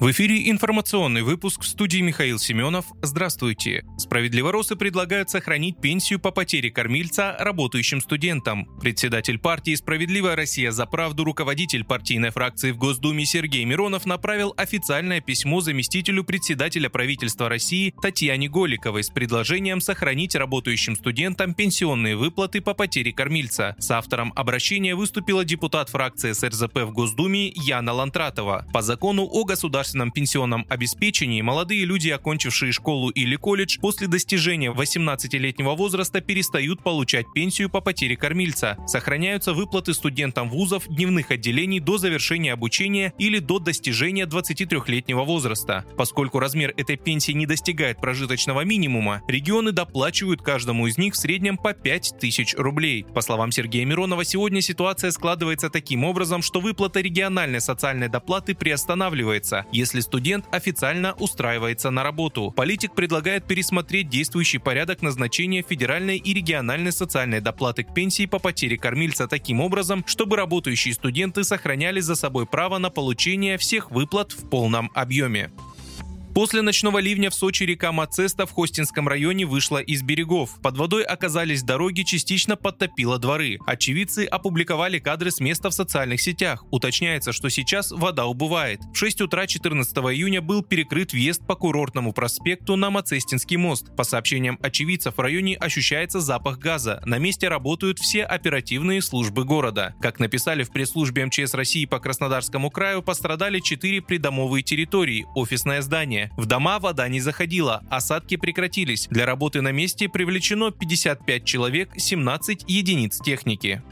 В эфире информационный выпуск в студии Михаил Семенов. Здравствуйте. Справедливоросы предлагают сохранить пенсию по потере кормильца работающим студентам. Председатель партии «Справедливая Россия за правду» руководитель партийной фракции в Госдуме Сергей Миронов направил официальное письмо заместителю председателя правительства России Татьяне Голиковой с предложением сохранить работающим студентам пенсионные выплаты по потере кормильца. С автором обращения выступила депутат фракции СРЗП в Госдуме Яна Лантратова. По закону о государственном государственном пенсионном обеспечении молодые люди, окончившие школу или колледж, после достижения 18-летнего возраста перестают получать пенсию по потере кормильца. Сохраняются выплаты студентам вузов дневных отделений до завершения обучения или до достижения 23-летнего возраста. Поскольку размер этой пенсии не достигает прожиточного минимума, регионы доплачивают каждому из них в среднем по 5 тысяч рублей. По словам Сергея Миронова, сегодня ситуация складывается таким образом, что выплата региональной социальной доплаты приостанавливается если студент официально устраивается на работу. Политик предлагает пересмотреть действующий порядок назначения федеральной и региональной социальной доплаты к пенсии по потере кормильца таким образом, чтобы работающие студенты сохраняли за собой право на получение всех выплат в полном объеме. После ночного ливня в Сочи река Мацеста в Хостинском районе вышла из берегов. Под водой оказались дороги, частично подтопило дворы. Очевидцы опубликовали кадры с места в социальных сетях. Уточняется, что сейчас вода убывает. В 6 утра 14 июня был перекрыт въезд по курортному проспекту на Мацестинский мост. По сообщениям очевидцев, в районе ощущается запах газа. На месте работают все оперативные службы города. Как написали в пресс-службе МЧС России по Краснодарскому краю, пострадали 4 придомовые территории, офисное здание, населения. В дома вода не заходила, осадки прекратились. Для работы на месте привлечено 55 человек, 17 единиц техники.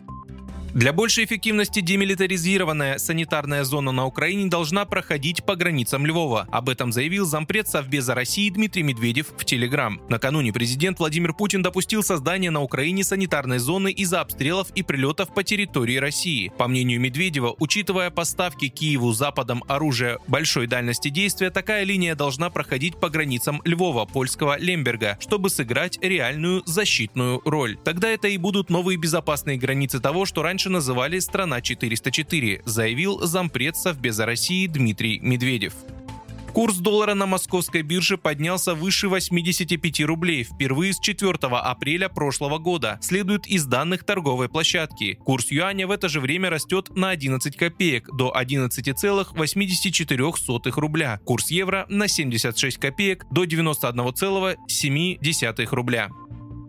Для большей эффективности демилитаризированная санитарная зона на Украине должна проходить по границам Львова. Об этом заявил зампред Совбеза России Дмитрий Медведев в Телеграм. Накануне президент Владимир Путин допустил создание на Украине санитарной зоны из-за обстрелов и прилетов по территории России. По мнению Медведева, учитывая поставки Киеву западом оружия большой дальности действия, такая линия должна проходить по границам Львова, польского Лемберга, чтобы сыграть реальную защитную роль. Тогда это и будут новые безопасные границы того, что раньше раньше называли «Страна 404», заявил зампред Совбеза России Дмитрий Медведев. Курс доллара на московской бирже поднялся выше 85 рублей впервые с 4 апреля прошлого года, следует из данных торговой площадки. Курс юаня в это же время растет на 11 копеек до 11,84 рубля. Курс евро на 76 копеек до 91,7 рубля.